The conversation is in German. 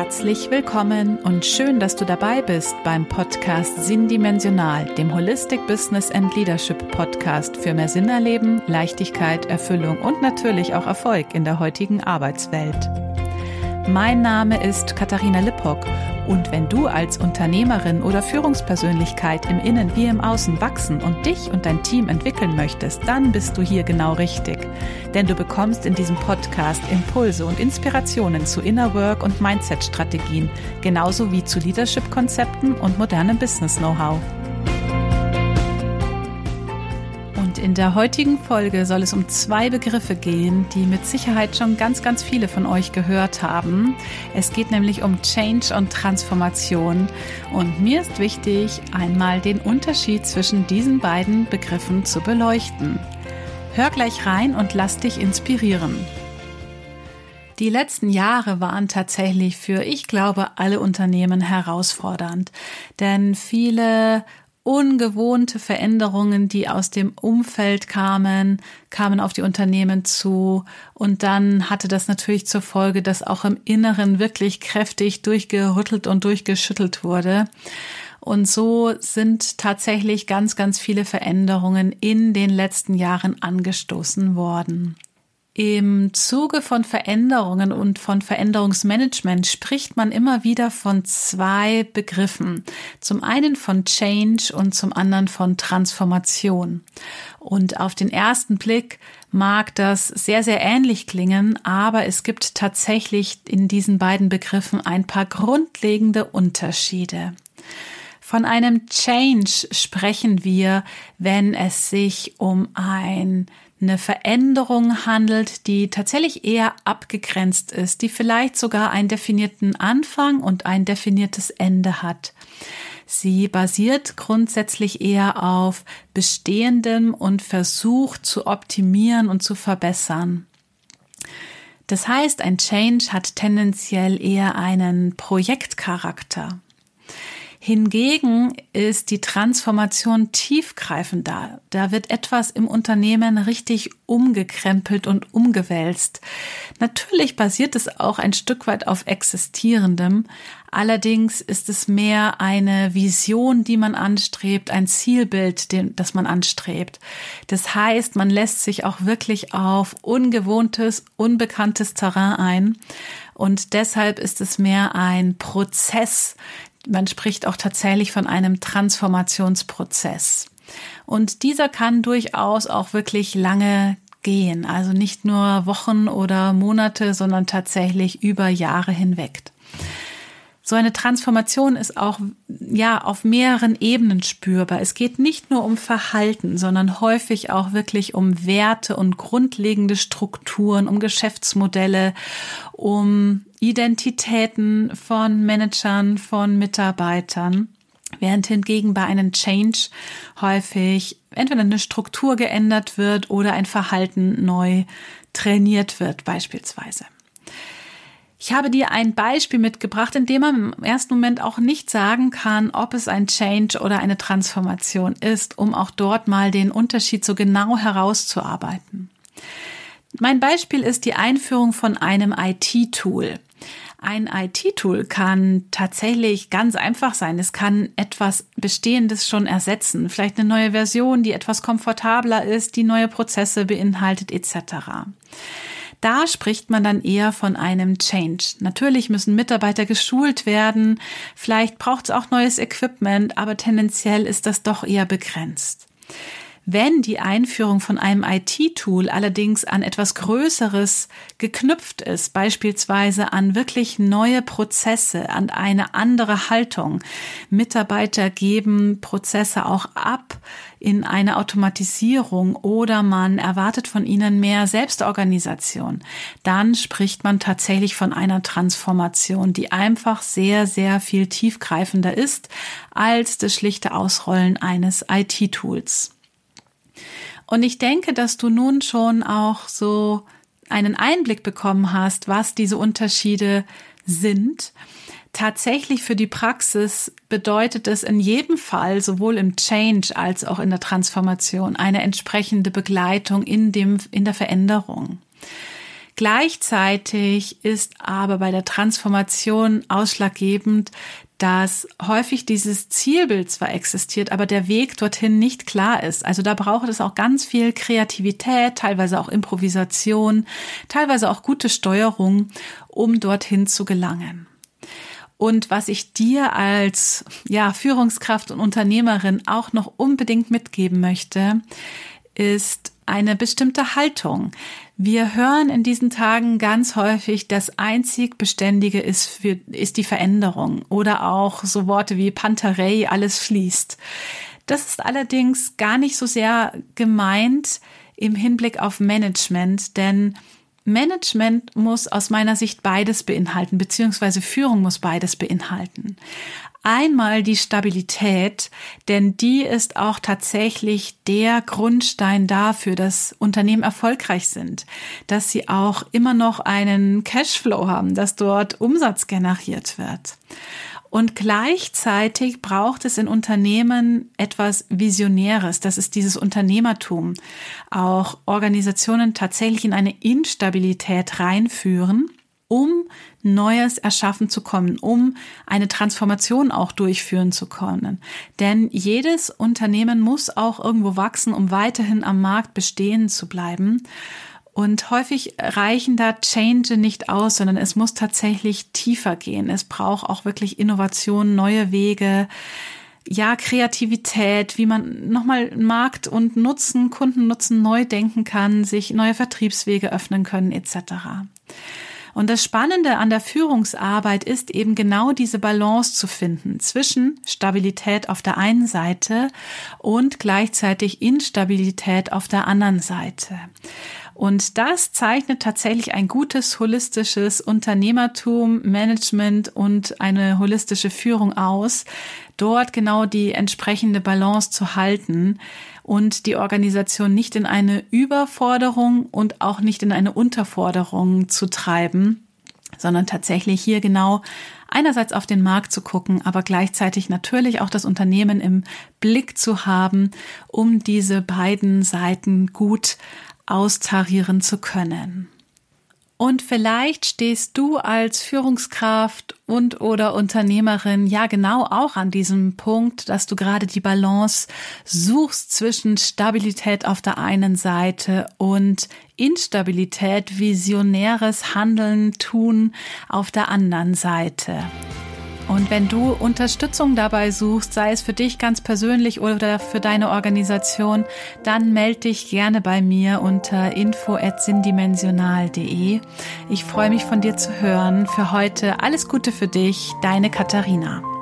Herzlich willkommen und schön, dass du dabei bist beim Podcast Sinndimensional, dem Holistic Business and Leadership Podcast für mehr Sinn erleben, Leichtigkeit, Erfüllung und natürlich auch Erfolg in der heutigen Arbeitswelt. Mein Name ist Katharina Lippock und wenn du als Unternehmerin oder Führungspersönlichkeit im Innen wie im Außen wachsen und dich und dein Team entwickeln möchtest, dann bist du hier genau richtig. Denn du bekommst in diesem Podcast Impulse und Inspirationen zu Inner Work und Mindset-Strategien, genauso wie zu Leadership-Konzepten und modernem Business-Know-how. In der heutigen Folge soll es um zwei Begriffe gehen, die mit Sicherheit schon ganz, ganz viele von euch gehört haben. Es geht nämlich um Change und Transformation. Und mir ist wichtig, einmal den Unterschied zwischen diesen beiden Begriffen zu beleuchten. Hör gleich rein und lass dich inspirieren. Die letzten Jahre waren tatsächlich für, ich glaube, alle Unternehmen herausfordernd, denn viele ungewohnte Veränderungen, die aus dem Umfeld kamen, kamen auf die Unternehmen zu. Und dann hatte das natürlich zur Folge, dass auch im Inneren wirklich kräftig durchgerüttelt und durchgeschüttelt wurde. Und so sind tatsächlich ganz, ganz viele Veränderungen in den letzten Jahren angestoßen worden. Im Zuge von Veränderungen und von Veränderungsmanagement spricht man immer wieder von zwei Begriffen. Zum einen von Change und zum anderen von Transformation. Und auf den ersten Blick mag das sehr, sehr ähnlich klingen, aber es gibt tatsächlich in diesen beiden Begriffen ein paar grundlegende Unterschiede. Von einem Change sprechen wir, wenn es sich um ein eine Veränderung handelt, die tatsächlich eher abgegrenzt ist, die vielleicht sogar einen definierten Anfang und ein definiertes Ende hat. Sie basiert grundsätzlich eher auf Bestehendem und versucht zu optimieren und zu verbessern. Das heißt, ein Change hat tendenziell eher einen Projektcharakter. Hingegen ist die Transformation tiefgreifender. Da wird etwas im Unternehmen richtig umgekrempelt und umgewälzt. Natürlich basiert es auch ein Stück weit auf existierendem. Allerdings ist es mehr eine Vision, die man anstrebt, ein Zielbild, das man anstrebt. Das heißt, man lässt sich auch wirklich auf ungewohntes, unbekanntes Terrain ein. Und deshalb ist es mehr ein Prozess, man spricht auch tatsächlich von einem Transformationsprozess. Und dieser kann durchaus auch wirklich lange gehen, also nicht nur Wochen oder Monate, sondern tatsächlich über Jahre hinweg. So eine Transformation ist auch ja auf mehreren Ebenen spürbar. Es geht nicht nur um Verhalten, sondern häufig auch wirklich um Werte und grundlegende Strukturen, um Geschäftsmodelle, um Identitäten von Managern, von Mitarbeitern. Während hingegen bei einem Change häufig entweder eine Struktur geändert wird oder ein Verhalten neu trainiert wird beispielsweise. Ich habe dir ein Beispiel mitgebracht, in dem man im ersten Moment auch nicht sagen kann, ob es ein Change oder eine Transformation ist, um auch dort mal den Unterschied so genau herauszuarbeiten. Mein Beispiel ist die Einführung von einem IT-Tool. Ein IT-Tool kann tatsächlich ganz einfach sein. Es kann etwas Bestehendes schon ersetzen. Vielleicht eine neue Version, die etwas komfortabler ist, die neue Prozesse beinhaltet etc. Da spricht man dann eher von einem Change. Natürlich müssen Mitarbeiter geschult werden, vielleicht braucht es auch neues Equipment, aber tendenziell ist das doch eher begrenzt. Wenn die Einführung von einem IT-Tool allerdings an etwas Größeres geknüpft ist, beispielsweise an wirklich neue Prozesse, an eine andere Haltung, Mitarbeiter geben Prozesse auch ab in eine Automatisierung oder man erwartet von ihnen mehr Selbstorganisation, dann spricht man tatsächlich von einer Transformation, die einfach sehr, sehr viel tiefgreifender ist als das schlichte Ausrollen eines IT-Tools. Und ich denke, dass du nun schon auch so einen Einblick bekommen hast, was diese Unterschiede sind. Tatsächlich für die Praxis bedeutet es in jedem Fall, sowohl im Change als auch in der Transformation, eine entsprechende Begleitung in dem, in der Veränderung. Gleichzeitig ist aber bei der Transformation ausschlaggebend, dass häufig dieses Zielbild zwar existiert, aber der Weg dorthin nicht klar ist. Also da braucht es auch ganz viel Kreativität, teilweise auch Improvisation, teilweise auch gute Steuerung, um dorthin zu gelangen. Und was ich dir als ja, Führungskraft und Unternehmerin auch noch unbedingt mitgeben möchte, ist eine bestimmte Haltung. Wir hören in diesen Tagen ganz häufig, das einzig Beständige ist, für, ist die Veränderung oder auch so Worte wie Panterei, alles fließt. Das ist allerdings gar nicht so sehr gemeint im Hinblick auf Management, denn Management muss aus meiner Sicht beides beinhalten, beziehungsweise Führung muss beides beinhalten. Einmal die Stabilität, denn die ist auch tatsächlich der Grundstein dafür, dass Unternehmen erfolgreich sind, dass sie auch immer noch einen Cashflow haben, dass dort Umsatz generiert wird. Und gleichzeitig braucht es in Unternehmen etwas Visionäres. Das ist dieses Unternehmertum. Auch Organisationen tatsächlich in eine Instabilität reinführen um Neues erschaffen zu kommen, um eine Transformation auch durchführen zu können. Denn jedes Unternehmen muss auch irgendwo wachsen, um weiterhin am Markt bestehen zu bleiben. Und häufig reichen da Change nicht aus, sondern es muss tatsächlich tiefer gehen. Es braucht auch wirklich Innovation, neue Wege, ja, Kreativität, wie man nochmal Markt und Nutzen, Kundennutzen neu denken kann, sich neue Vertriebswege öffnen können, etc. Und das Spannende an der Führungsarbeit ist eben genau diese Balance zu finden zwischen Stabilität auf der einen Seite und gleichzeitig Instabilität auf der anderen Seite. Und das zeichnet tatsächlich ein gutes holistisches Unternehmertum, Management und eine holistische Führung aus, dort genau die entsprechende Balance zu halten und die Organisation nicht in eine Überforderung und auch nicht in eine Unterforderung zu treiben, sondern tatsächlich hier genau einerseits auf den Markt zu gucken, aber gleichzeitig natürlich auch das Unternehmen im Blick zu haben, um diese beiden Seiten gut austarieren zu können. Und vielleicht stehst du als Führungskraft und oder Unternehmerin ja genau auch an diesem Punkt, dass du gerade die Balance suchst zwischen Stabilität auf der einen Seite und Instabilität, visionäres Handeln, Tun auf der anderen Seite. Und wenn du Unterstützung dabei suchst, sei es für dich ganz persönlich oder für deine Organisation, dann melde dich gerne bei mir unter info@sindimensional.de. Ich freue mich von dir zu hören. Für heute alles Gute für dich, deine Katharina.